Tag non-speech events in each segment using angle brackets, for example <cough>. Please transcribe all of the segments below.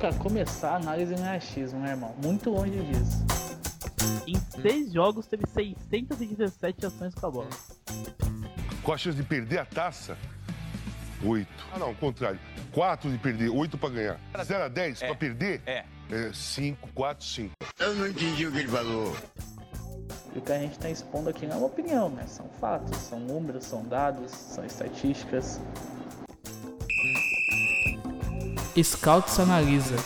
pra começar, a análise não é achismo, né, irmão? Muito longe disso. Em seis jogos teve 617 ações com a bola. Com a chance de perder a taça, 8. Ah, não, o contrário. 4 de perder, 8 pra ganhar. 0 a 10 É. pra perder? É. 5, 4, 5. Eu não entendi o que ele falou. E o que a gente tá expondo aqui não é uma opinião, né? São fatos, são números, são dados, são estatísticas. Scouts analisa.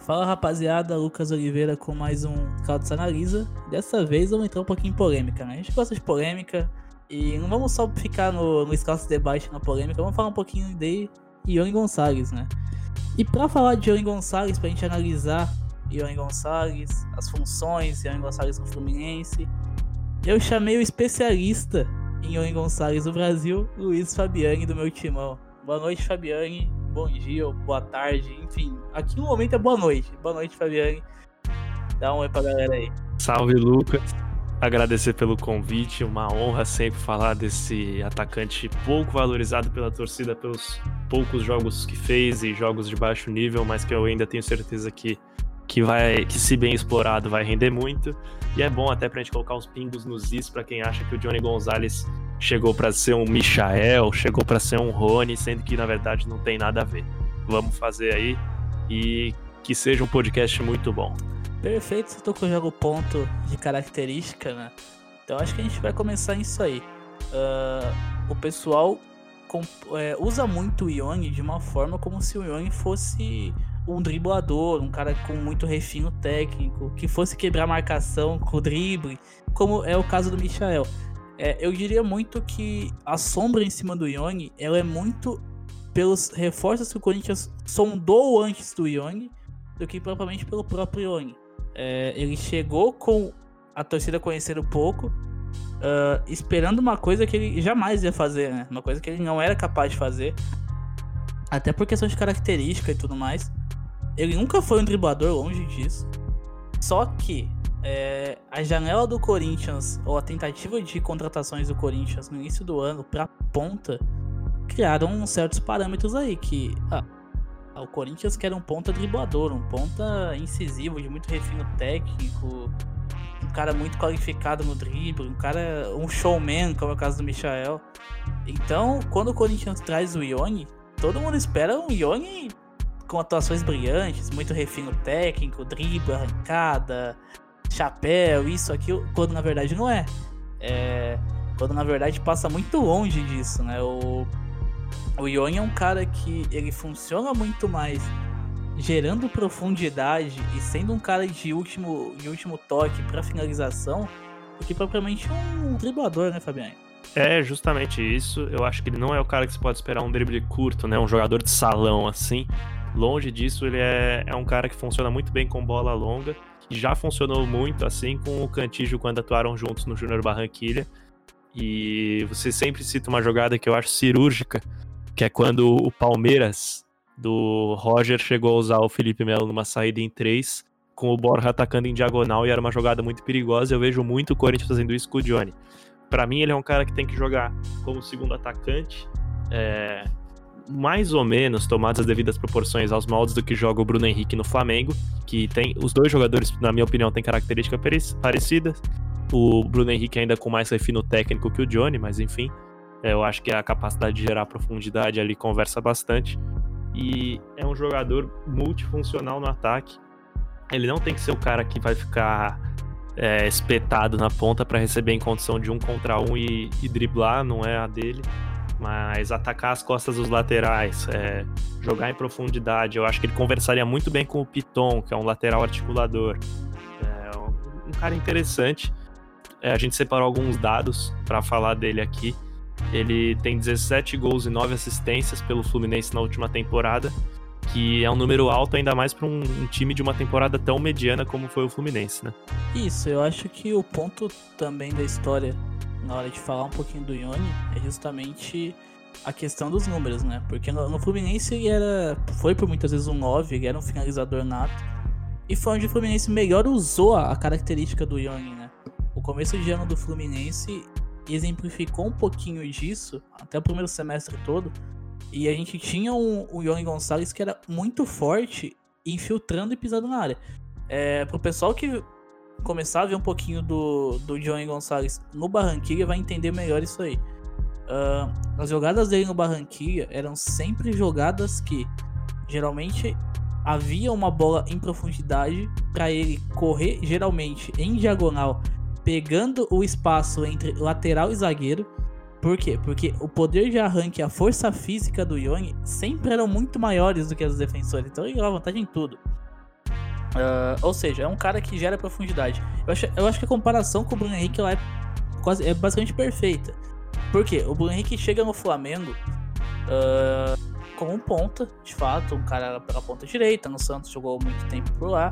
Fala rapaziada, Lucas Oliveira com mais um Scouts Analisa. Dessa vez vamos entrar um pouquinho em polêmica, né? A gente gosta de polêmica e não vamos só ficar no, no Scouts Debate na polêmica, vamos falar um pouquinho de Ione Gonçalves, né? E pra falar de Ione Gonçalves, pra gente analisar Ione Gonçalves, as funções Ione Gonçalves no Fluminense, eu chamei o especialista em Ione Gonçalves do Brasil, Luiz Fabiani, do meu timão. Boa noite, Fabiani. Bom dia boa tarde, enfim. Aqui no momento é boa noite. Boa noite, Fabiani. Dá um oi pra galera aí. Salve, Lucas. Agradecer pelo convite, uma honra sempre falar desse atacante pouco valorizado pela torcida pelos poucos jogos que fez e jogos de baixo nível, mas que eu ainda tenho certeza que, que vai, que se bem explorado, vai render muito. E é bom até pra gente colocar uns pingos nos is pra quem acha que o Johnny Gonzalez chegou pra ser um Michael, chegou pra ser um Rony, sendo que na verdade não tem nada a ver. Vamos fazer aí e que seja um podcast muito bom. Perfeito, você tocou já o ponto de característica, né? Então acho que a gente vai começar isso aí. Ah, o pessoal é, usa muito o Ione de uma forma como se o Ione fosse um driblador, um cara com muito refino técnico, que fosse quebrar marcação com o drible, como é o caso do Michael. É, eu diria muito que a sombra em cima do Ione, ela é muito pelos reforços que o Corinthians sondou antes do Ione do que propriamente pelo próprio Ione. É, ele chegou com a torcida conhecendo pouco, ah, esperando uma coisa que ele jamais ia fazer, né? Uma coisa que ele não era capaz de fazer. Até por questão de característica e tudo mais. Ele nunca foi um driblador, longe disso. Só que é, a janela do Corinthians, ou a tentativa de contratações do Corinthians no início do ano pra ponta, criaram certos parâmetros aí que. ah, o Corinthians quer um ponta driblador, um ponta incisivo, de muito refino técnico, um cara muito qualificado no drible, um cara, um showman, como é o caso do Michael. Então, quando o Corinthians traz o Ione, todo mundo espera um Ione com atuações brilhantes, muito refino técnico, drible, arrancada, chapéu, isso, aquilo, quando na verdade não é. É, quando na verdade passa muito longe disso, né? O, o Ione é um cara que ele funciona muito mais gerando profundidade e sendo um cara de último, de último toque para finalização do que propriamente um driblador, né, Fabiano? É justamente isso. Eu acho que ele não é o cara que você pode esperar um drible curto, né? Um jogador de salão assim. Longe disso, ele é, é um cara que funciona muito bem com bola longa. Já funcionou muito assim com o Cantígio quando atuaram juntos no Júnior Barranquilha. E você sempre cita uma jogada que eu acho cirúrgica, que é quando o Palmeiras do Roger chegou a usar o Felipe Melo numa saída em três, com o Borja atacando em diagonal e era uma jogada muito perigosa. Eu vejo muito o Corinthians fazendo isso com o Johnny. Pra mim, ele é um cara que tem que jogar como segundo atacante, é, mais ou menos tomadas as devidas proporções aos moldes do que joga o Bruno Henrique no Flamengo, que tem os dois jogadores, na minha opinião, têm características pare- parecidas. O Bruno Henrique ainda com mais refino técnico que o Johnny, mas enfim, é, eu acho que a capacidade de gerar profundidade ali conversa bastante. E é um jogador multifuncional no ataque. Ele não tem que ser o cara que vai ficar é, espetado na ponta para receber em condição de um contra um e, e driblar, não é a dele. Mas atacar as costas dos laterais, é, jogar em profundidade, eu acho que ele conversaria muito bem com o Piton, que é um lateral articulador. É um, cara interessante. É, a gente separou alguns dados para falar dele aqui. Ele tem 17 gols e 9 assistências pelo Fluminense na última temporada, que é um número alto ainda mais para um, um time de uma temporada tão mediana como foi o Fluminense, né? Isso, eu acho que o ponto também da história, na hora de falar um pouquinho do Ione, é justamente a questão dos números, né? Porque no, Fluminense ele era, foi por muitas vezes um 9, ele era um finalizador nato. E foi onde o Fluminense melhor usou a, a característica do Ione, né? O começo de ano do Fluminense exemplificou um pouquinho disso, até o primeiro semestre todo, E a gente tinha um, o Ione Gonçalves que era muito forte, infiltrando e pisando na área. É, pro pessoal que começar a ver um pouquinho do, do Johnny Gonçalves no Barranquilla vai entender melhor isso aí. Uh, as jogadas dele no Barranquilla eram sempre jogadas que geralmente havia uma bola em profundidade para ele correr, geralmente em diagonal, pegando o espaço entre lateral e zagueiro. Por quê? Porque o poder de arranque e a força física do Yoni sempre eram muito maiores do que as defensores. Então ele leva vantagem em tudo. Uh, ou seja, é um cara que gera profundidade. Eu acho, eu acho que a comparação com o Bruno Henrique é, quase, é basicamente perfeita. Por quê? O Bruno Henrique chega no Flamengo uh, como um ponta, de fato, um cara pela ponta direita. No Santos jogou muito tempo por lá.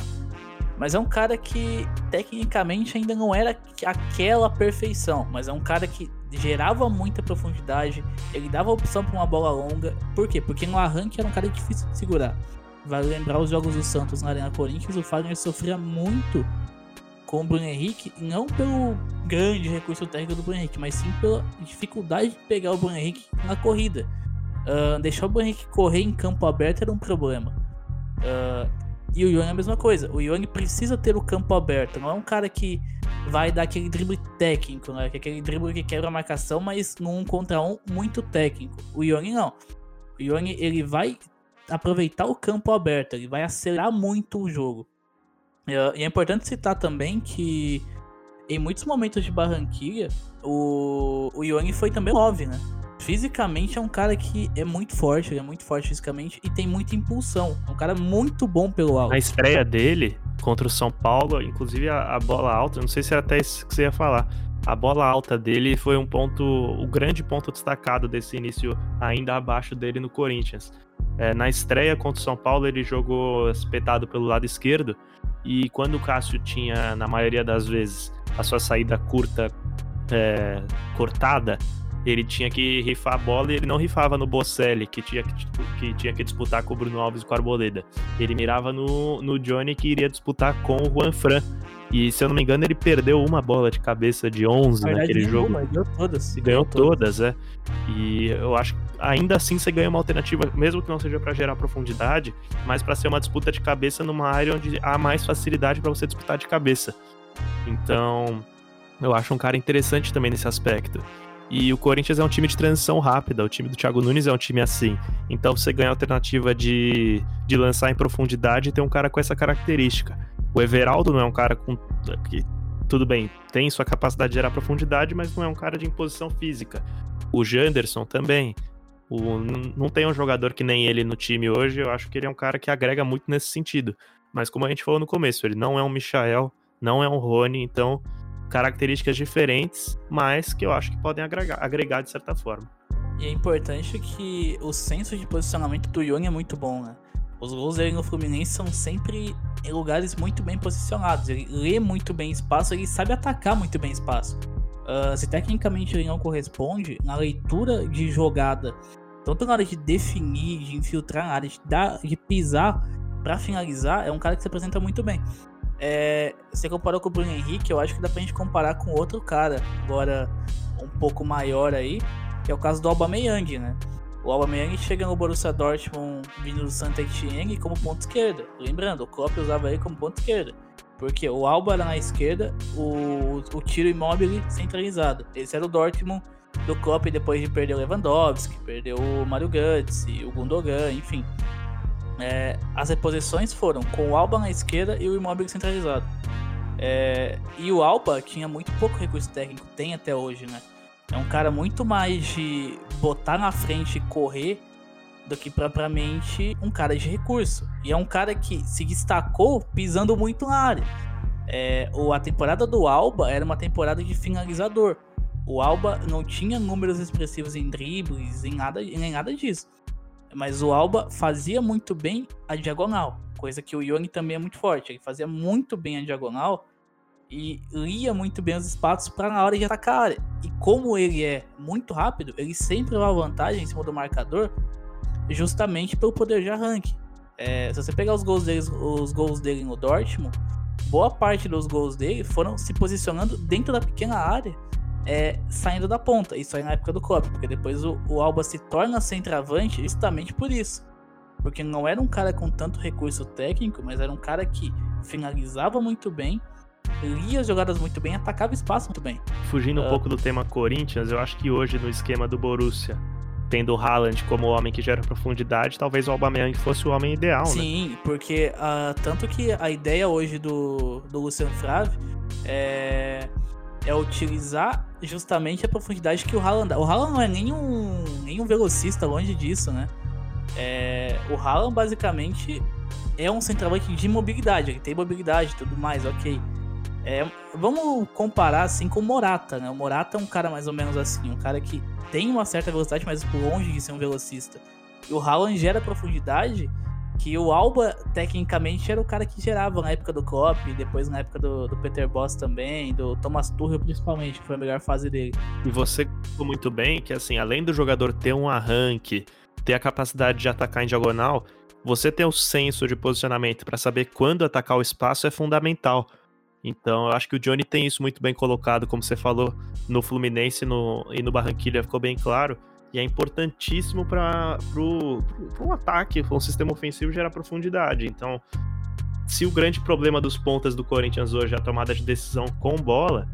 Mas é um cara que tecnicamente ainda não era aquela perfeição, mas é um cara que gerava muita profundidade, ele dava opção para uma bola longa. Por quê? Porque no arranque era um cara difícil de segurar. Vale lembrar os jogos do Santos na Arena Corinthians, o Fagner sofria muito com o Bruno Henrique, não pelo grande recurso técnico do Bruno Henrique, mas sim pela dificuldade de pegar o Bruno Henrique na corrida. Uh, deixar o Bruno Henrique correr em campo aberto era um problema. Uh, e o Ione é a mesma coisa. O Ione precisa ter o campo aberto. Não é um cara que vai dar aquele drible técnico, né? É aquele drible que quebra a marcação, mas num contra um muito técnico. O Ione não. O Ione ele vai aproveitar o campo aberto, ele vai acelerar muito o jogo. E é importante citar também que em muitos momentos de Barranquilla, o, o foi também 9, né? Fisicamente é um cara que é muito forte, ele é muito forte fisicamente e tem muita impulsão. É um cara muito bom pelo alto. A estreia dele contra o São Paulo, inclusive a, a bola alta, não sei se era até isso que você ia falar. A bola alta dele foi um ponto, o grande ponto destacado desse início ainda abaixo dele no Corinthians. É, na estreia contra o São Paulo, ele jogou espetado pelo lado esquerdo. E quando o Cássio tinha, na maioria das vezes, a sua saída curta é, cortada, ele tinha que rifar a bola e ele não rifava no Bocelli, que tinha que, que, tinha que disputar com o Bruno Alves e com o Arboleda. Ele mirava no, no Johnny, que iria disputar com o Juan Fran. E se eu não me engano, ele perdeu uma bola de cabeça de 11 verdade, naquele jogo. Ganhou todas. Ganhou todas, é. E eu acho que ainda assim você ganha uma alternativa, mesmo que não seja para gerar profundidade, mas para ser uma disputa de cabeça numa área onde há mais facilidade para você disputar de cabeça. Então, eu acho um cara interessante também nesse aspecto. E o Corinthians é um time de transição rápida, o time do Thiago Nunes é um time assim. Então você ganha a alternativa de, de lançar em profundidade e ter um cara com essa característica. O Everaldo não é um cara com. que tudo bem, tem sua capacidade de gerar profundidade, mas não é um cara de imposição física. O Janderson também. O, não tem um jogador que nem ele no time hoje, eu acho que ele é um cara que agrega muito nesse sentido. Mas como a gente falou no começo, ele não é um Michael, não é um Rony, então características diferentes, mas que eu acho que podem agregar, agregar de certa forma. E é importante que o senso de posicionamento do Young é muito bom, né? Os gols dele no Fluminense são sempre em lugares muito bem posicionados. Ele lê muito bem espaço, ele sabe atacar muito bem espaço. Uh, se tecnicamente ele não corresponde, na leitura de jogada, tanto na hora de definir, de infiltrar na área, de, dar, de pisar para finalizar, é um cara que se apresenta muito bem. É, você comparou com o Bruno Henrique, eu acho que dá pra gente comparar com outro cara, agora um pouco maior aí, que é o caso do Aubameyang, né? O Aubameyang chega no Borussia Dortmund vindo do Santa Etienne como ponto esquerda. Lembrando, o Klopp usava ele como ponto esquerda. Porque o Alba era na esquerda, o, o tiro imóvel centralizado. Esse era o Dortmund do Klopp depois de perder o Lewandowski, perdeu o Mario Götze, o Gundogan, enfim. É, as reposições foram com o Alba na esquerda e o imóvel centralizado. É, e o Alba tinha muito pouco recurso técnico, tem até hoje, né? É um cara muito mais de botar na frente e correr do que propriamente um cara de recurso. E é um cara que se destacou pisando muito na área. É, a temporada do Alba era uma temporada de finalizador. O Alba não tinha números expressivos em dribles, em nada, em nada disso. Mas o Alba fazia muito bem a diagonal, coisa que o Young também é muito forte. Ele fazia muito bem a diagonal e lia muito bem os espaços para na hora de atacar a área. E como ele é muito rápido, ele sempre leva vantagem em cima do marcador, justamente pelo poder de arranque. É, se você pegar os gols, dele, os gols dele no Dortmund, boa parte dos gols dele foram se posicionando dentro da pequena área, é, saindo da ponta. Isso aí na época do Klopp, porque depois o, o Alba se torna centroavante justamente por isso. Porque não era um cara com tanto recurso técnico, mas era um cara que finalizava muito bem, lia as jogadas muito bem, atacava espaço muito bem. Fugindo um Ah. pouco do tema Corinthians, eu acho que hoje no esquema do Borussia, tendo o Haaland como o homem que gera profundidade, talvez o Aubameyang fosse o homem ideal, né? Sim, porque ah, tanto que a ideia hoje do, do Luciano Frave é, é utilizar justamente a profundidade que o Haaland dá. O Haaland não é nem um, nem um velocista, longe disso, né? É, o Haaland basicamente é um centroavante de mobilidade, ele tem mobilidade e tudo mais, ok. É, vamos comparar assim com o Morata, né? O Morata é um cara mais ou menos assim, um cara que tem uma certa velocidade, mas longe de ser um velocista. E o Haaland gera profundidade que o Alba, tecnicamente, era o cara que gerava na época do Klopp, depois na época do, do Peter Boss também, do Thomas Tuchel principalmente, que foi a melhor fase dele. E você falou muito bem que, assim, além do jogador ter um arranque, ter a capacidade de atacar em diagonal, você ter o senso de posicionamento para saber quando atacar o espaço é fundamental. Então, eu acho que o Johnny tem isso muito bem colocado, como você falou, no Fluminense no, e no Barranquilla ficou bem claro. E é importantíssimo para um ataque, para um sistema ofensivo gerar profundidade. Então, se o grande problema dos pontas do Corinthians hoje é a tomada de decisão com bola,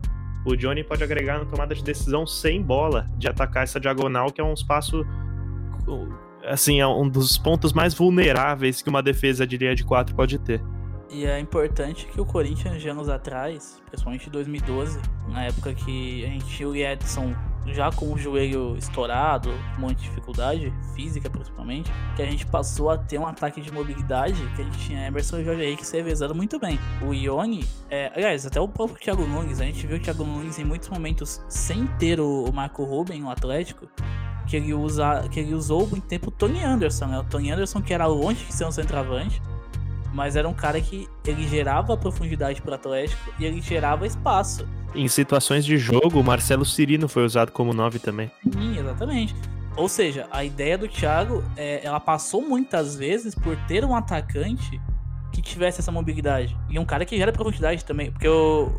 o Johnny pode agregar na tomada de decisão sem bola, de atacar essa diagonal, que é um espaço. Assim, é um dos pontos mais vulneráveis que uma defesa de linha de quatro pode ter. E é importante que o Corinthians, de anos atrás, principalmente em 2012, na época que a gente tinha o Edson já com o joelho estourado, com muita dificuldade, física principalmente, que a gente passou a ter um ataque de mobilidade, que a gente tinha Emerson e Jorge Henrique se revezando muito bem. O Ione, é, aliás, até o próprio Thiago Nunes, a gente viu o Thiago Nunes em muitos momentos sem ter o, o Marco Ruben, o Atlético, que ele, usa, que ele usou muito tempo o Tony Anderson, né? O Tony Anderson que era longe de ser um centroavante, mas era um cara que ele gerava profundidade pro Atlético e ele gerava espaço. Em situações de jogo, o Marcelo Cirino foi usado como 9 também. Sim, exatamente. Ou seja, a ideia do Thiago, é, ela passou muitas vezes por ter um atacante que tivesse essa mobilidade. E um cara que gera profundidade também. Porque o,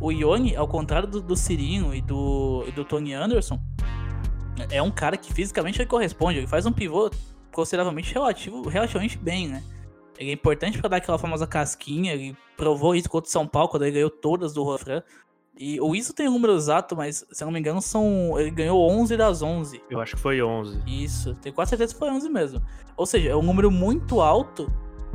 o Ione, ao contrário do, do Cirino e do, e do Tony Anderson, é um cara que fisicamente ele corresponde. Ele faz um pivô consideravelmente relativo, relativamente bem, né? Ele é importante para dar aquela famosa casquinha. Ele provou isso contra o São Paulo, quando ele ganhou todas do Rofran. E o Isso tem um número exato, mas se eu não me engano, são. Ele ganhou 11 das 11. Eu acho que foi 11. Isso, tenho quase certeza que foi 11 mesmo. Ou seja, é um número muito alto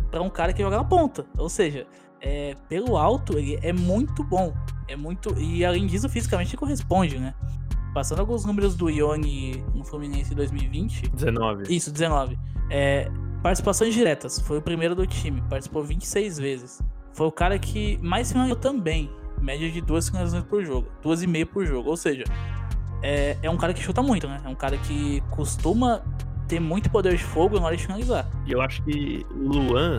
para um cara que joga na ponta. Ou seja, é, pelo alto, ele é muito bom. É muito. E além disso, fisicamente corresponde, né? Passando alguns números do Ione no Fluminense em 2020. 19. Isso, 19. É, participações diretas. Foi o primeiro do time. Participou 26 vezes. Foi o cara que mais finalizou também. Média de duas finalizações por jogo. Duas e meia por jogo. Ou seja, é, é um cara que chuta muito, né? É um cara que costuma ter muito poder de fogo na hora de finalizar. E eu acho que o Luan,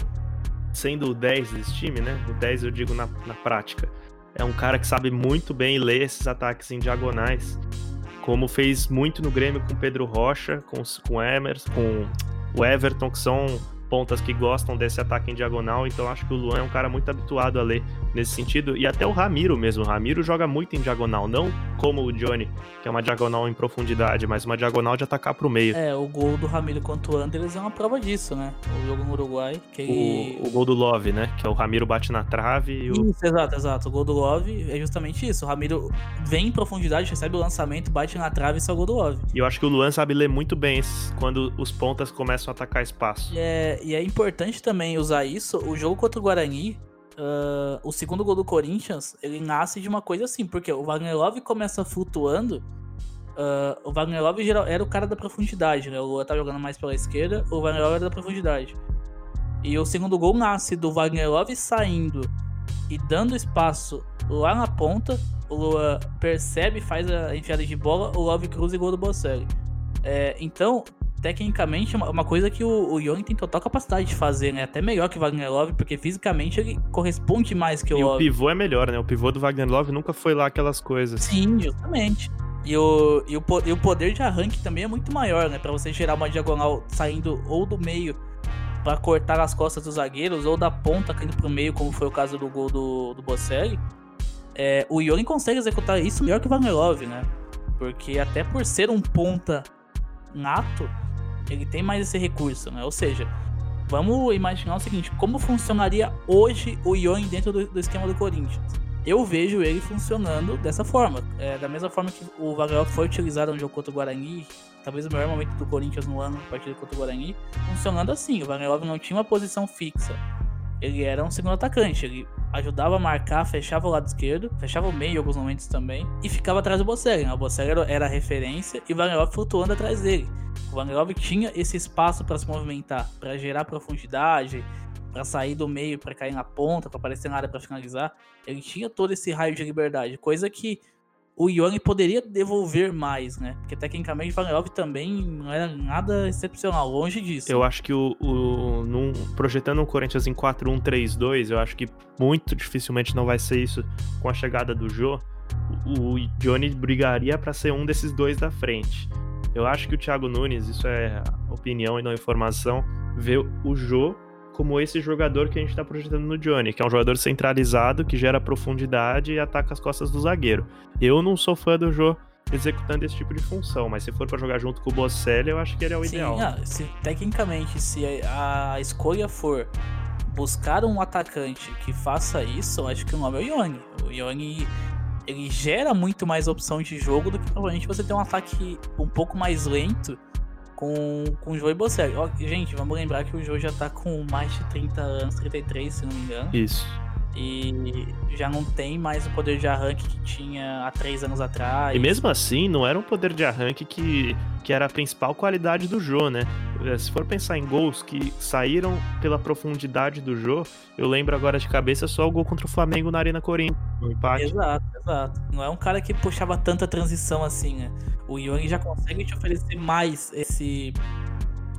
sendo o 10 desse time, né? O 10 eu digo na, na prática. É um cara que sabe muito bem ler esses ataques em diagonais. Como fez muito no Grêmio com Pedro Rocha, com, com Emerson, com o Everton, que são pontas que gostam desse ataque em diagonal, então acho que o Luan é um cara muito habituado a ler nesse sentido, e até o Ramiro mesmo, o Ramiro joga muito em diagonal, não como o Johnny, que é uma diagonal em profundidade, mas uma diagonal de atacar pro meio. É, o gol do Ramiro contra o Anderlecht é uma prova disso, né? O jogo no Uruguai, que. O, o gol do Love, né, que é o Ramiro bate na trave e o... Isso, exato, exato. O gol do Love é justamente isso. O Ramiro vem em profundidade, recebe o lançamento, bate na trave e sai o gol do Love. E eu acho que o Luan sabe ler muito bem esses- quando os pontas começam a atacar espaço. E é, e é importante também usar isso. O jogo contra o Guarani, ah, o segundo gol do Corinthians, ele nasce de uma coisa assim, porque o Wagner Love começa flutuando. ah, o Wagner Love era o cara da profundidade, né? O Lua tá jogando mais pela esquerda, o Wagner Love era da profundidade. E o segundo gol nasce do Wagner Love saindo e dando espaço lá na ponta. O Lua percebe, faz a enfiada de bola, o Love cruza e gol do Bocelli. É, então, tecnicamente, é uma, uma coisa que o, o Young tem total capacidade de fazer, né? Até melhor que o Wagner Love, porque fisicamente ele corresponde mais que o E o Love. pivô é melhor, né? O pivô do Wagner Love nunca foi lá aquelas coisas. Sim, justamente. E o, e, o, e o poder de arranque também é muito maior, né? Pra você gerar uma diagonal saindo ou do meio pra cortar as costas dos zagueiros, ou da ponta caindo pro meio, como foi o caso do gol do, do Bocelli. é, o Ioni consegue executar isso melhor que o Vanelov, né? Porque até por ser um ponta nato, ele tem mais esse recurso, né? Ou seja, vamos imaginar o seguinte: como funcionaria hoje o Ioni dentro do, do esquema do Corinthians? Eu vejo ele funcionando dessa forma. É, da mesma forma que o Vanelov foi utilizado no jogo contra o Guarani, talvez o melhor momento do Corinthians no ano, partida contra o Guarani, funcionando assim. O Vanelov não tinha uma posição fixa. Ele era um segundo atacante. Ele ajudava a marcar, fechava o lado esquerdo, fechava o meio em alguns momentos também, e ficava atrás do Bocelli. Né? O Bocelli era a referência e o Vanelov flutuando atrás dele. O Vanelov tinha esse espaço para se movimentar, para gerar profundidade, para sair do meio, para cair na ponta, para aparecer na área para finalizar. Ele tinha todo esse raio de liberdade, coisa que o Ione poderia devolver mais, né? Porque tecnicamente o Vanelov também não era nada excepcional, longe disso. Eu acho que o, o num, projetando o Corinthians em 4-1-3-2, eu acho que muito dificilmente não vai ser isso com a chegada do Jô. O, o Johnny brigaria para ser um desses dois da frente. Eu acho que o Thiago Nunes, isso é opinião e não informação, vê o Jô como esse jogador que a gente está projetando no Johnny, que é um jogador centralizado, que gera profundidade e ataca as costas do zagueiro. Eu não sou fã do Jô executando esse tipo de função, mas se for para jogar junto com o Bocelli, eu acho que ele é o Sim, ideal. Ah, se, tecnicamente, se a escolha for buscar um atacante que faça isso, eu acho que o nome é o Ione. O Ione ele gera muito mais opção de jogo do que provavelmente você ter um ataque um pouco mais lento com, com o Joe Bocelli. Ó, gente, vamos lembrar que o Joe já tá com mais de 30 anos, 33, se não me engano. Isso. E já não tem mais o poder de arranque que tinha há três anos atrás. E mesmo assim, não era um poder de arranque que, que era a principal qualidade do Jô, né? Eh, se for pensar em gols que saíram pela profundidade do Jô, eu lembro agora de cabeça só o gol contra o Flamengo na Arena Corinthians, no empate. Exato, exato. Não é um cara que puxava tanta transição assim, né? O Young já consegue te oferecer mais esse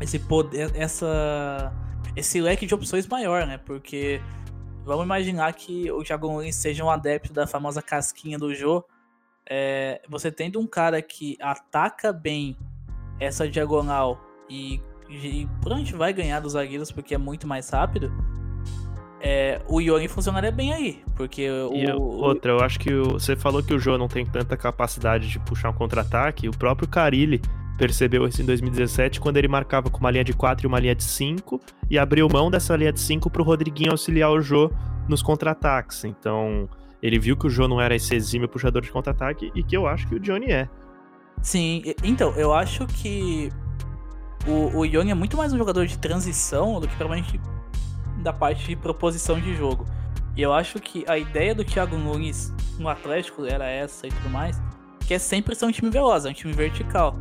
esse poder, essa esse leque de opções maior, né? Porque Vamos imaginar que o Thiago Nunes seja um adepto da famosa casquinha do Jô. É, você tendo um cara que ataca bem essa diagonal e, e provavelmente vai ganhar dos zagueiros porque é muito mais rápido. É, o Yogi funcionaria bem aí, porque o, eu, outra, eu acho que o, você falou que o Jô não tem tanta capacidade de puxar um contra-ataque. O próprio Carilli percebeu isso em 2017 quando ele marcava com uma linha de 4 e uma linha de 5 e abriu mão dessa linha de 5 para o Rodriguinho auxiliar o Jô nos contra-ataques. Então, ele viu que o Jô não era esse exímio puxador de contra-ataque e que eu acho que o Johnny é. Sim, então, eu acho que o, o é muito mais um jogador de transição do que provavelmente da parte de proposição de jogo. E eu acho que a ideia do Thiago Nunes no Atlético era essa e tudo mais, que é sempre ser um time veloz, é um time vertical.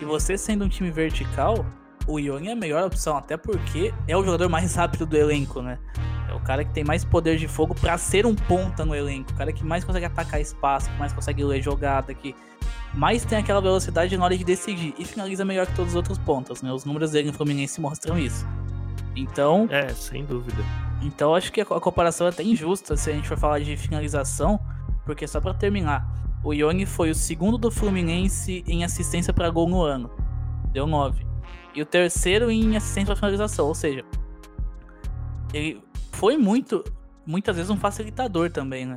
E você sendo um time vertical, o Ione é a melhor opção, até porque é o jogador mais rápido do elenco, né? É o cara que tem mais poder de fogo para ser um ponta no elenco. O cara que mais consegue atacar espaço, que mais consegue ler jogada, que mais tem aquela velocidade na hora de decidir. E finaliza melhor que todos os outros pontas, né? Os números dele no Fluminense mostram isso. Então. É, sem dúvida. Então acho que a comparação é até injusta se a gente for falar de finalização, porque só para terminar, o Young foi o segundo do Fluminense em assistência para gol no ano. Deu 9. E o terceiro em assistência para finalização. Ou seja, ele foi muito, muitas vezes um facilitador também, né?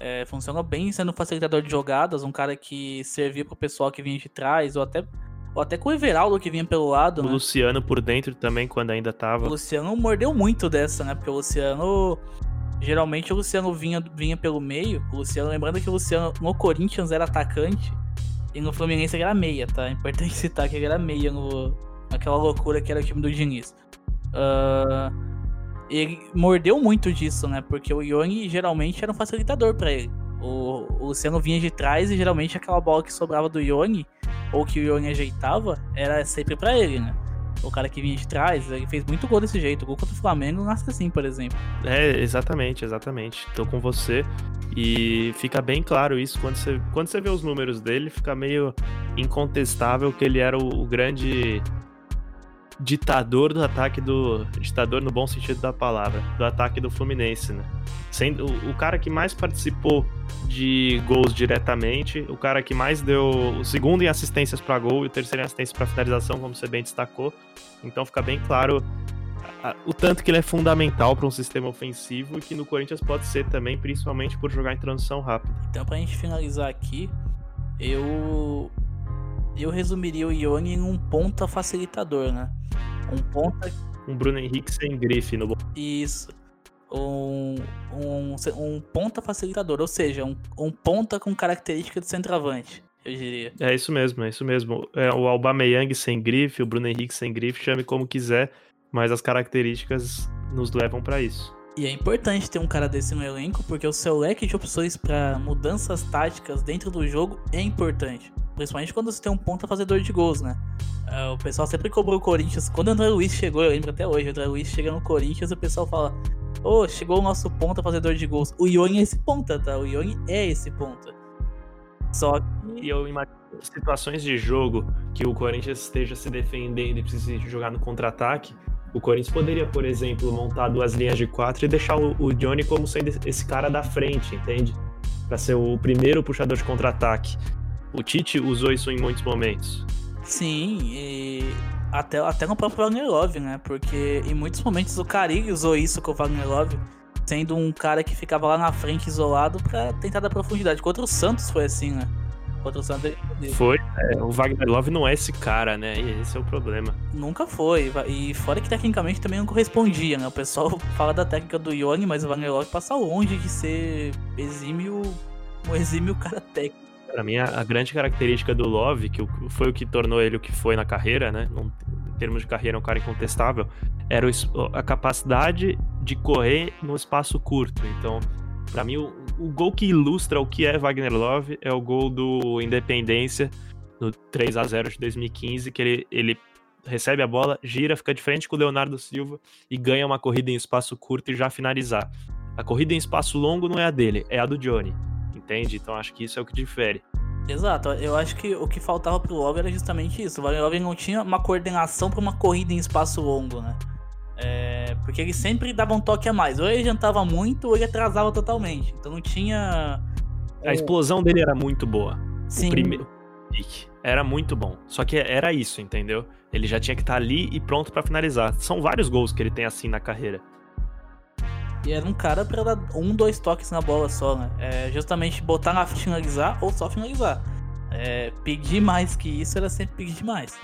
É, funcionou bem sendo um facilitador de jogadas, um cara que servia pro pessoal que vinha de trás, ou até, ou até com o Everaldo que vinha pelo lado. O né? Luciano por dentro também, quando ainda tava. O Luciano mordeu muito dessa, né? Porque o Luciano Geralmente o Luciano vinha, vinha pelo meio. O Luciano, lembrando que o Luciano no Corinthians era atacante e no Fluminense ele era meia, tá? É importante <laughs> citar que ele era meia no, naquela loucura que era o time do Diniz. Uh, ele mordeu muito disso, né? Porque o Young geralmente era um facilitador para ele. O, o, Luciano vinha de trás e geralmente aquela bola que sobrava do Young ou que o Young ajeitava era sempre para ele, né? O cara que vinha de trás, ele fez muito gol desse jeito. O gol contra o Flamengo nasce assim, por exemplo. É, exatamente, exatamente. Tô com você. E fica bem claro isso quando você, quando você vê os números dele, fica meio incontestável que ele era o, o grande ditador do ataque do. Ditador no bom sentido da palavra, do ataque do Fluminense, né? Sendo o, o cara que mais participou de gols diretamente, o cara que mais deu o segundo em assistências para gol e o terceiro em assistências para finalização, como você bem destacou. Então fica bem claro a, o tanto que ele é fundamental para um sistema ofensivo e que no Corinthians pode ser também, principalmente por jogar em transição rápida. Então, pra gente finalizar aqui, eu eu resumiria o Ione em um ponta facilitador, né? Um ponta. Um Bruno Henrique sem grife no. Isso. Um, um, um ponta facilitador, ou seja, um, um ponta com característica de centroavante, eu diria. É isso mesmo, é isso mesmo. É, o Aubameyang sem grife, o Bruno Henrique sem grife, chame como quiser, mas as características nos levam para isso. E é importante ter um cara desse no elenco, porque o seu leque de opções para mudanças táticas dentro do jogo é importante. Principalmente quando você tem um ponta fazedor de gols, né? Uh, o pessoal sempre cobrou o Corinthians. Quando o André Luiz chegou, eu lembro até hoje, o André Luiz chega no Corinthians, o pessoal fala: Ô, oh, chegou o nosso ponta fazedor de gols. O Ione é esse ponta, tá? O Ione é esse ponta. Só que. Eu imagino situações de jogo que o Corinthians esteja se defendendo e precise jogar no contra-ataque. O Corinthians poderia, por exemplo, montar duas linhas de quatro e deixar o, Johnny como sendo esse cara da frente, entende? Para ser o primeiro puxador de contra-ataque. O Tite usou isso em muitos momentos. Sim, e até, até no próprio Wagner Love, né? Porque em muitos momentos o Carilli usou isso com o Wagner Love, sendo um cara que ficava lá na frente isolado para tentar dar profundidade. Contra o Santos foi assim, né? Contra o. Foi, é, o Wagner Love não é esse cara, né? E esse é o problema. Nunca foi. E fora que tecnicamente também não correspondia, né? O pessoal <laughs> fala da técnica do Ione, mas o Wagner Love passa longe de ser exímio, um exímio cara técnico. Para mim, a, grande característica do Love, que foi o que tornou ele o que foi na carreira, né? Em termos de carreira, é um cara incontestável, era a capacidade de correr no espaço curto. Então, para mim, o, o, gol que ilustra o que é Wagner Love é o gol do Independência no 3 a 0 de 2015, que ele, ele recebe a bola, gira, fica de frente com o Leonardo Silva e ganha uma corrida em espaço curto e já finalizar. A corrida em espaço longo não é a dele, é a do Johnny entende? Então acho que isso é o que difere. Exato, eu acho que o que faltava pro Love era justamente isso. O Love não tinha uma coordenação para uma corrida em espaço longo, né? É, porque ele sempre dava um toque a mais. Ou ele adiantava muito ou ele atrasava totalmente. Então não tinha. A explosão dele era muito boa. Sim. O primeiro era muito bom. Só que era isso, entendeu? Ele já tinha que estar tá ali e pronto para finalizar. São vários gols que ele tem assim na carreira. E era um cara pra dar um, dois toques na bola só, né? É justamente botar na finalizar ou só finalizar. É, pedir mais que isso era sempre pedir demais.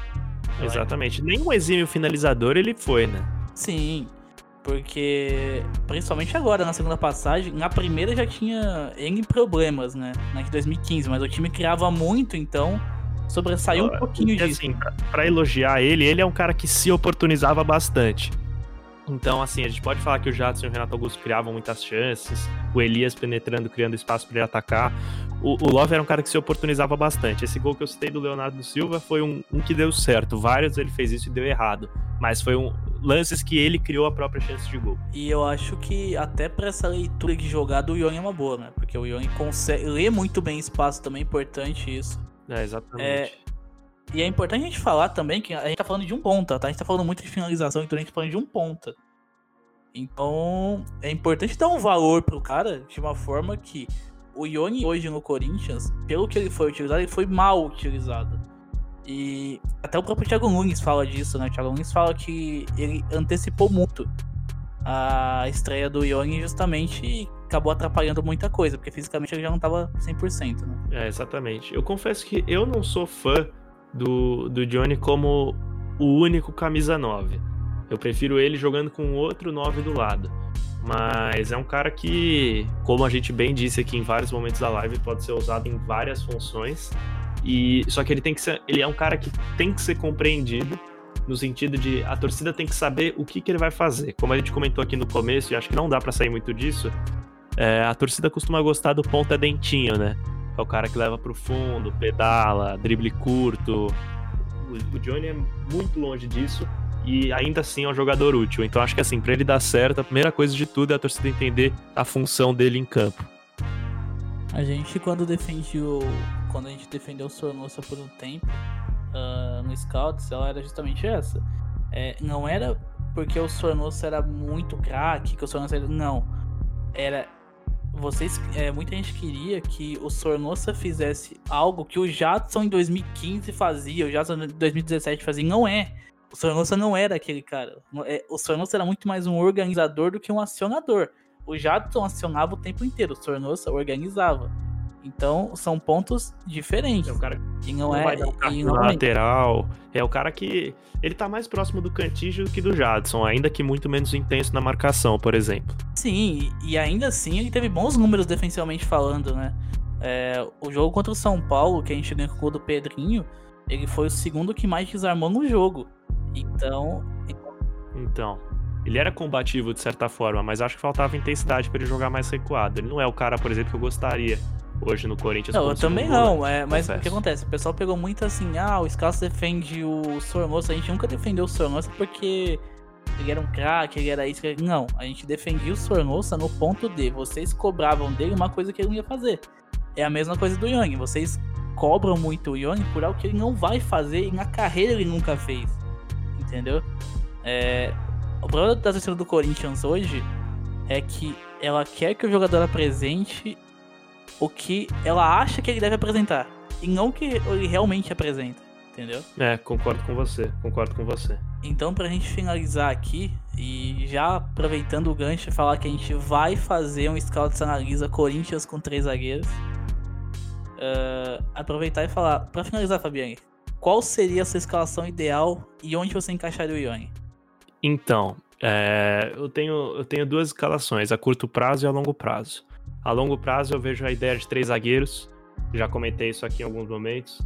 Exatamente. Nem um exímio finalizador ele foi, né? Sim. Porque, principalmente agora, na segunda passagem, na primeira já tinha N problemas, né? Na de 2015, mas o time criava muito, então sobressaiu um pouquinho disso. Assim, pra, pra elogiar ele, ele é um cara que se oportunizava bastante. Então, assim, a gente pode falar que o Jadson e o Renato Augusto criavam muitas chances, o Elias penetrando, criando espaço para ele atacar. O, o, Love era um cara que se oportunizava bastante. Esse gol que eu citei do Leonardo Silva foi um, um, que deu certo. Vários ele fez isso e deu errado. Mas foi um lances que ele criou a própria chance de gol. E eu acho que até para essa leitura de jogada o Ione é uma boa, né? Porque o Ione consegue ler muito bem espaço também, é importante isso. É, exatamente. É, e é importante a gente falar também que a gente tá falando de um ponta, tá? A gente tá falando muito de finalização, então a gente tá falando de um ponta. Então, é importante dar um valor pro cara de uma forma que o Ione hoje no Corinthians, pelo que ele foi utilizado, ele foi mal utilizado. E até o próprio Thiago Nunes fala disso, né? O Thiago Nunes fala que ele antecipou muito a estreia do Ione justamente e acabou atrapalhando muita coisa, porque fisicamente ele já não tava 100%, né? É, exatamente. Eu confesso que eu não sou fã do, do Johnny como o único camisa 9. Eu prefiro ele jogando com outro 9 do lado. Mas é um cara que, como a gente bem disse aqui em vários momentos da live, pode ser usado em várias funções. E só que ele tem que ser, ele é um cara que tem que ser compreendido no sentido de a torcida tem que saber o que, que ele vai fazer. Como a gente comentou aqui no começo, e acho que não dá para sair muito disso, é, a torcida costuma gostar do ponta dentinho, né? É o cara que leva pro fundo, pedala, drible curto. O, o Johnny é muito longe disso e ainda assim é um jogador útil. Então acho que assim, para ele dar certo, a primeira coisa de tudo é a torcida entender a função dele em campo. A gente quando defendeu, quando a gente defendeu o Sornosa por um tempo uh, no Scouts, ela era justamente essa. É, não era porque o Sornosa era muito craque, que o Sornosa era... não. Era vocês, é, muita gente queria que o Sornosa fizesse algo que o Jadson em 2015 fazia, o Jadson em 2017 fazia. Não é. O Sornosa não era aquele cara. É, o Sornosa era muito mais um organizador do que um acionador. O Jadson acionava o tempo inteiro, o Sornosa organizava. Então, são pontos diferentes. É o cara E não, não é. um lateral. É o cara que. Ele tá mais próximo do Cantígio do que do Jadson, ainda que muito menos intenso na marcação, por exemplo. Sim, e, ainda assim ele teve bons números defensivamente falando, né? É, o jogo contra o São Paulo, que a gente ganhou com o gol do Pedrinho, ele foi o segundo que mais desarmou no jogo. Então, Então. Ele era combativo de certa forma, mas acho que faltava intensidade pra ele jogar mais recuado. Ele não é o cara, por exemplo, que eu gostaria hoje no Corinthians. Não, eu também não, é, mas o que acontece? O pessoal pegou muito assim, ah, o Scalzo defende o Sornosa, a gente nunca defendeu o Sornosa porque ele era um craque, ele era isso, ele- não, a gente defendia o Sornosa no ponto de vocês cobravam dele uma coisa que ele não ia fazer. É a mesma coisa do Young, vocês cobram muito o Young por algo que ele não vai fazer e na carreira ele nunca fez, entendeu? É, o problema da torcida do Corinthians hoje é que ela quer que o jogador apresente o que ela acha que ele deve apresentar. E não o que ele realmente apresenta. Entendeu? É, concordo com você, concordo com você. Então, pra gente finalizar aqui, e já aproveitando o gancho, falar que a gente vai fazer um Scouts Analisa Corinthians com três zagueiros. Ah, aproveitar e falar, pra finalizar, Fabiane, qual seria a sua escalação ideal e onde você encaixaria o Ione? Então, é, eu, tenho, eu tenho duas escalações, a curto prazo e a longo prazo. A longo prazo eu vejo a ideia de três zagueiros, já comentei isso aqui em alguns momentos.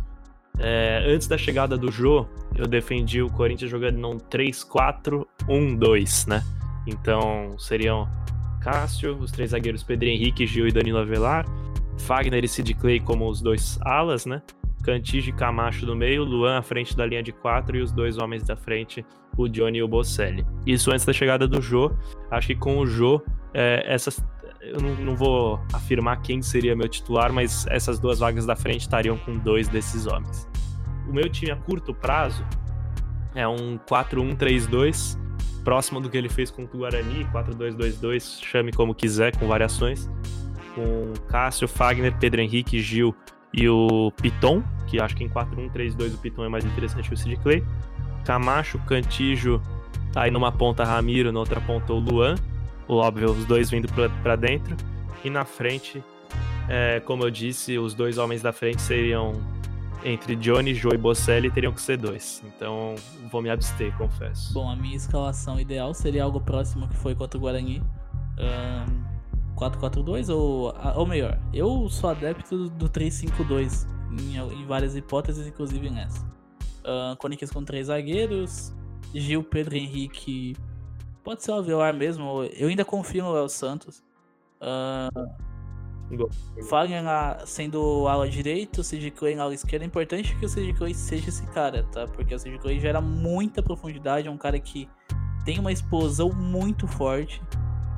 É, antes da chegada do Jô, eu defendi o Corinthians jogando num 3-4-1-2, né? Então seriam Cássio, os três zagueiros Pedro Henrique, Gil e Danilo Avelar, Fagner e Sid Clay como os dois alas, né? Cantige e Camacho no meio, Luan à frente da linha de quatro e os dois homens da frente, o Johnny e o Bocelli. Isso antes da chegada do Jô. Acho que com o Jô, é, essas. Eu não, não vou afirmar quem seria meu titular, mas essas duas vagas da frente estariam com dois desses homens. O meu time a curto prazo é um 4-1-3-2, próximo do que ele fez com o Guarani, 4-2-2-2, chame como quiser, com variações. Com Cássio, Fagner, Pedro Henrique, Gil e o Piton, que acho que em 4-1-3-2 o Piton é mais interessante que o Sid Clay. Camacho, Cantijo, aí numa ponta Ramiro, na outra ponta o Luan. O óbvio, os dois vindo pra dentro. E na frente, é, como eu disse, os dois homens da frente seriam entre Johnny, Joe e Bocelli teriam que ser dois. Então vou me abster, confesso. Bom, a minha escalação ideal seria algo próximo que foi contra o Guarani. Ahn, 4-4-2 ou, ou melhor, eu sou adepto do 3-5-2 em, em várias hipóteses, inclusive nessa. Ahn, Corinthians com três zagueiros, Gil, Pedro Henrique, pode ser o Avelar mesmo, eu ainda confio no Léo Santos. Fagner na- sendo ala direito, o Sid Clay na ala esquerda. É importante que o Sid Clay seja esse cara, tá? Porque o Sid Clay gera muita profundidade, é um cara que tem uma explosão muito forte.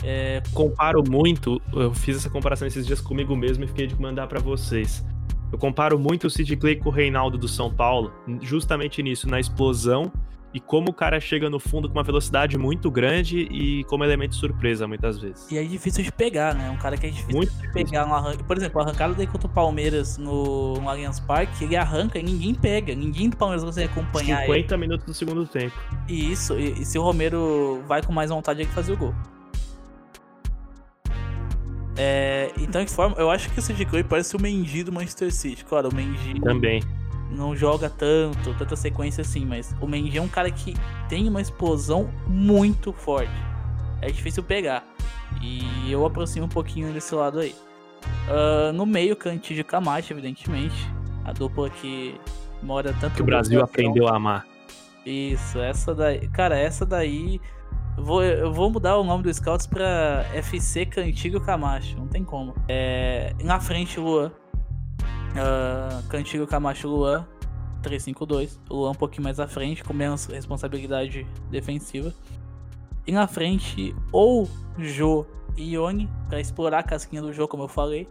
É, comparo muito, eu fiz essa comparação esses dias comigo mesmo e fiquei de mandar pra vocês. Eu comparo muito o Sid Clay com o Reinaldo do São Paulo, justamente nisso, na explosão e como o cara chega no fundo com uma velocidade muito grande e como elemento surpresa muitas vezes. e é difícil de pegar, né? Um cara que é difícil Muito de pegar no arranque. Por exemplo, a arrancada dele contra o Palmeiras no, no Allianz Parque, ele arranca e ninguém pega. Ninguém do Palmeiras consegue acompanhar ele. 50 minutos do segundo tempo. E isso, e, e se o Romero vai com mais vontade, ele fazer o gol. É, então, de forma, eu acho que o Sid Clay parece o Mendy do Manchester City. Claro, o Mendy Também. não joga tanto, tanta sequência assim, mas o Mendy é um cara que tem uma explosão muito forte. É difícil pegar. E eu aproximo um pouquinho desse lado aí. Ah, no meio, Cantígio e Camacho, evidentemente. A dupla que mora tanto Que o Brasil aprendeu a amar. isso, essa daí. Cara, essa daí. Vou, eu vou mudar o nome do Scouts pra FC Cantigo Camacho. Não tem como. É, na frente, Luan. Uh, Cantigo Camacho Luan. 352. O Luan um pouquinho mais à frente, com menos responsabilidade defensiva. E na frente, ou Jô e Ione, pra explorar a casquinha do jogo, como eu falei.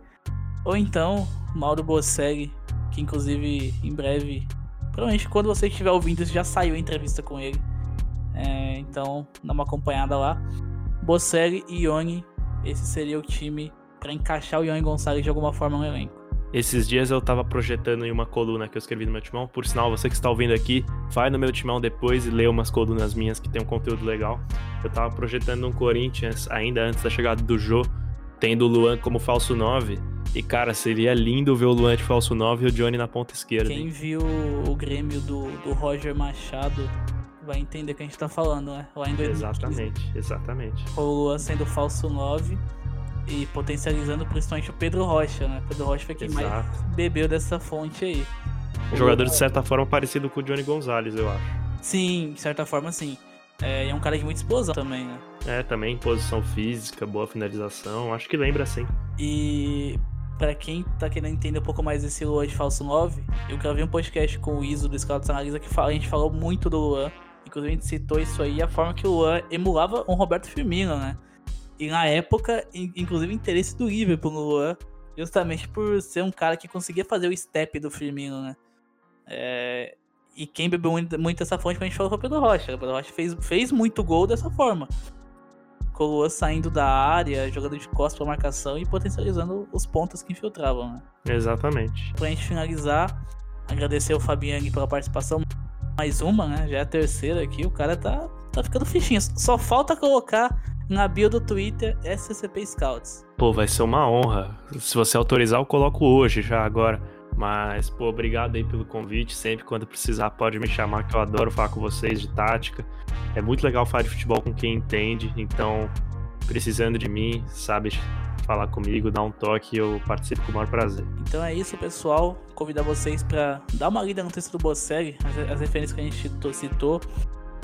Ou então, Mauro Bocelli, que inclusive em breve Provavelmente quando você estiver ouvindo, já saiu a entrevista com ele. É, então, dá uma acompanhada lá. Bocelli e Ione, esse seria o time para encaixar o Ione Gonçalves de alguma forma no elenco. Esses dias eu tava projetando em uma coluna que eu escrevi no meu timão. Por sinal, você que está ouvindo aqui, vai no meu timão depois e lê umas colunas minhas que tem um conteúdo legal. Eu tava projetando um Corinthians ainda antes da chegada do Jô, tendo o Luan como falso 9. E, cara, seria lindo ver o Luan de falso 9 e o Johnny na ponta esquerda. Quem viu o Grêmio do, do Roger Machado vai entender o que a gente tá falando, né? Lá em 2015, Exatamente, exatamente. o Luan sendo falso 9 e potencializando principalmente o Pedro Rocha, né? Pedro Rocha foi quem mais Exato. bebeu dessa fonte aí. O Jogador de certa forma parecido com o Johnny Gonzalez, eu acho. Sim, de certa forma sim. É, e é um cara de muita explosão também, né? É, também posição física, boa finalização. Acho que lembra sim. E pra quem tá querendo entender um pouco mais desse Luan de falso 9, eu gravei um podcast com o Iso do Scouts Analisa que a gente falou muito do Luan. Inclusive a gente citou isso aí, a forma que o Luan emulava um Roberto Firmino, né? E na época, in- inclusive, interesse do Liverpool no Luan, justamente por ser um cara que conseguia fazer o step do Firmino, né? É, E quem bebeu muito, essa fonte, a gente falou, foi o Pedro Rocha. O Pedro Rocha fez, fez muito gol dessa forma. Com o Luan saindo da área, jogando de costas pra marcação e potencializando os pontos que infiltravam, né? Exatamente. Pra gente finalizar, agradecer o Fabiani pela participação. Mais uma, né? Já é a terceira aqui. O cara tá, tá ficando fichinho. Só falta colocar na bio do Twitter SCP Scouts. Pô, vai ser uma honra. Se você autorizar, eu coloco hoje, já agora. Mas, pô, obrigado aí pelo convite. Sempre quando precisar, pode me chamar, que eu adoro falar com vocês de tática. É muito legal falar de futebol com quem entende. Então, precisando de mim, sabe falar comigo, dar um toque, eu participo com o maior prazer. Então é isso, pessoal. Convidar vocês pra dar uma lida no texto do Bocelli, as, as referências que a gente citou-.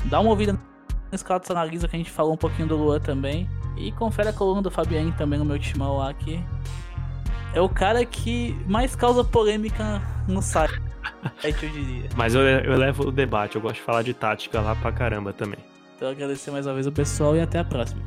Dá uma ouvida no Scouts Analisa, que a gente falou um pouquinho do Luan também. E confere a coluna do Fabiani também no meu timão lá, que é o cara que mais causa polêmica no site, <laughs> eu diria. Mas eu, eu levo o debate, eu gosto de falar de tática lá pra caramba também. Então agradecer mais uma vez o pessoal e até a próxima.